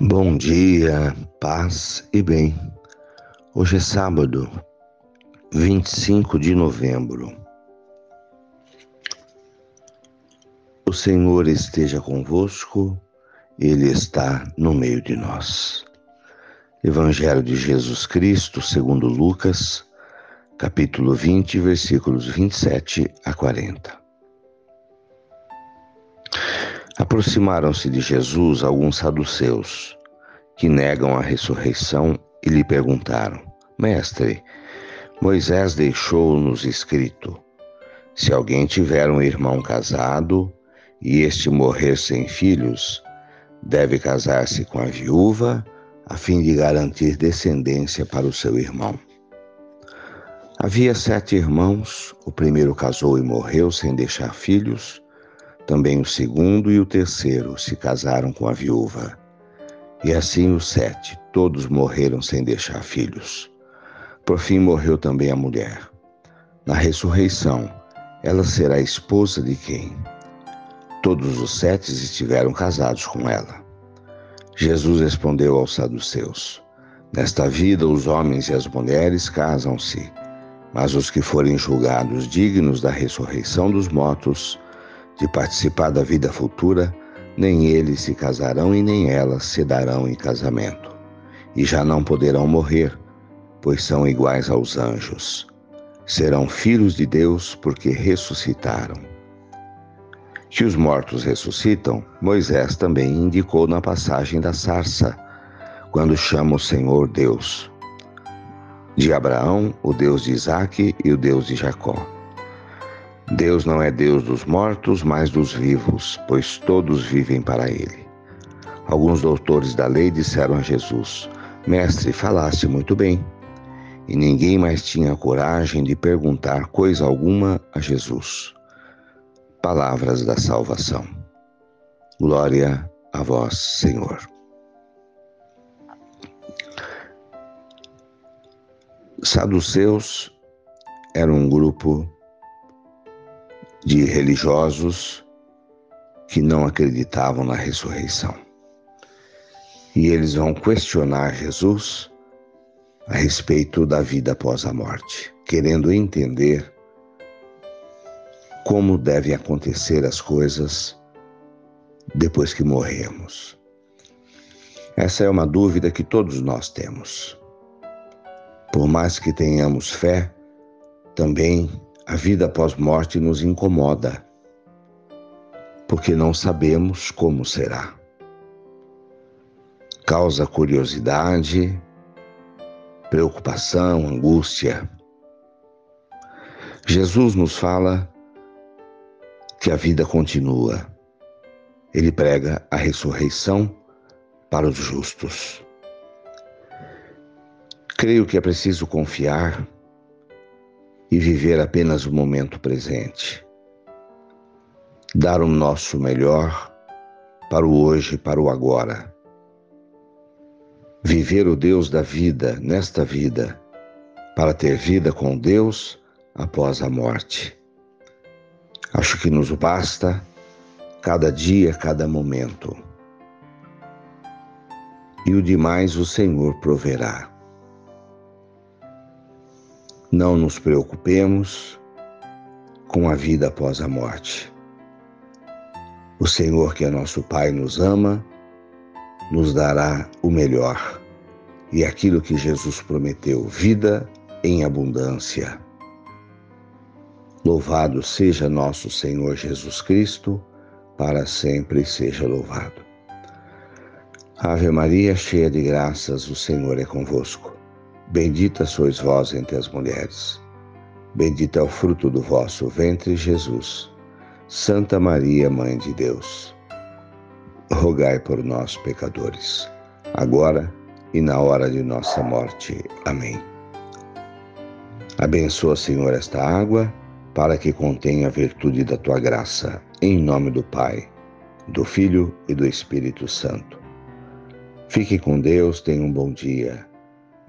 Bom dia, paz e bem. Hoje é sábado, 25 de novembro. O Senhor esteja convosco, Ele está no meio de nós. Evangelho de Jesus Cristo, segundo Lucas, capítulo 20, versículos 27 a 40. Aproximaram-se de Jesus alguns saduceus, que negam a ressurreição, e lhe perguntaram: Mestre, Moisés deixou-nos escrito: se alguém tiver um irmão casado e este morrer sem filhos, deve casar-se com a viúva, a fim de garantir descendência para o seu irmão. Havia sete irmãos, o primeiro casou e morreu sem deixar filhos. Também o segundo e o terceiro se casaram com a viúva. E assim os sete, todos morreram sem deixar filhos. Por fim morreu também a mulher. Na ressurreição, ela será esposa de quem? Todos os sete estiveram casados com ela. Jesus respondeu aos saduceus: Nesta vida, os homens e as mulheres casam-se, mas os que forem julgados dignos da ressurreição dos mortos de participar da vida futura, nem eles se casarão e nem elas se darão em casamento. E já não poderão morrer, pois são iguais aos anjos. Serão filhos de Deus porque ressuscitaram. Que os mortos ressuscitam, Moisés também indicou na passagem da sarça, quando chama o Senhor Deus. De Abraão, o Deus de Isaque e o Deus de Jacó. Deus não é Deus dos mortos, mas dos vivos, pois todos vivem para Ele. Alguns doutores da lei disseram a Jesus: Mestre, falaste muito bem. E ninguém mais tinha coragem de perguntar coisa alguma a Jesus. Palavras da salvação. Glória a vós, Senhor. Saduceus era um grupo de religiosos que não acreditavam na ressurreição. E eles vão questionar Jesus a respeito da vida após a morte, querendo entender como devem acontecer as coisas depois que morremos. Essa é uma dúvida que todos nós temos. Por mais que tenhamos fé, também a vida após morte nos incomoda, porque não sabemos como será. Causa curiosidade, preocupação, angústia. Jesus nos fala que a vida continua. Ele prega a ressurreição para os justos. Creio que é preciso confiar e viver apenas o momento presente. Dar o nosso melhor para o hoje para o agora. Viver o Deus da vida nesta vida, para ter vida com Deus após a morte. Acho que nos basta cada dia, cada momento. E o demais o Senhor proverá. Não nos preocupemos com a vida após a morte. O Senhor, que é nosso Pai, nos ama, nos dará o melhor e aquilo que Jesus prometeu: vida em abundância. Louvado seja nosso Senhor Jesus Cristo, para sempre seja louvado. Ave Maria, cheia de graças, o Senhor é convosco. Bendita sois vós entre as mulheres. Bendito é o fruto do vosso ventre, Jesus. Santa Maria, Mãe de Deus, rogai por nós, pecadores, agora e na hora de nossa morte. Amém. Abençoa, Senhor, esta água, para que contenha a virtude da tua graça, em nome do Pai, do Filho e do Espírito Santo. Fique com Deus, tenha um bom dia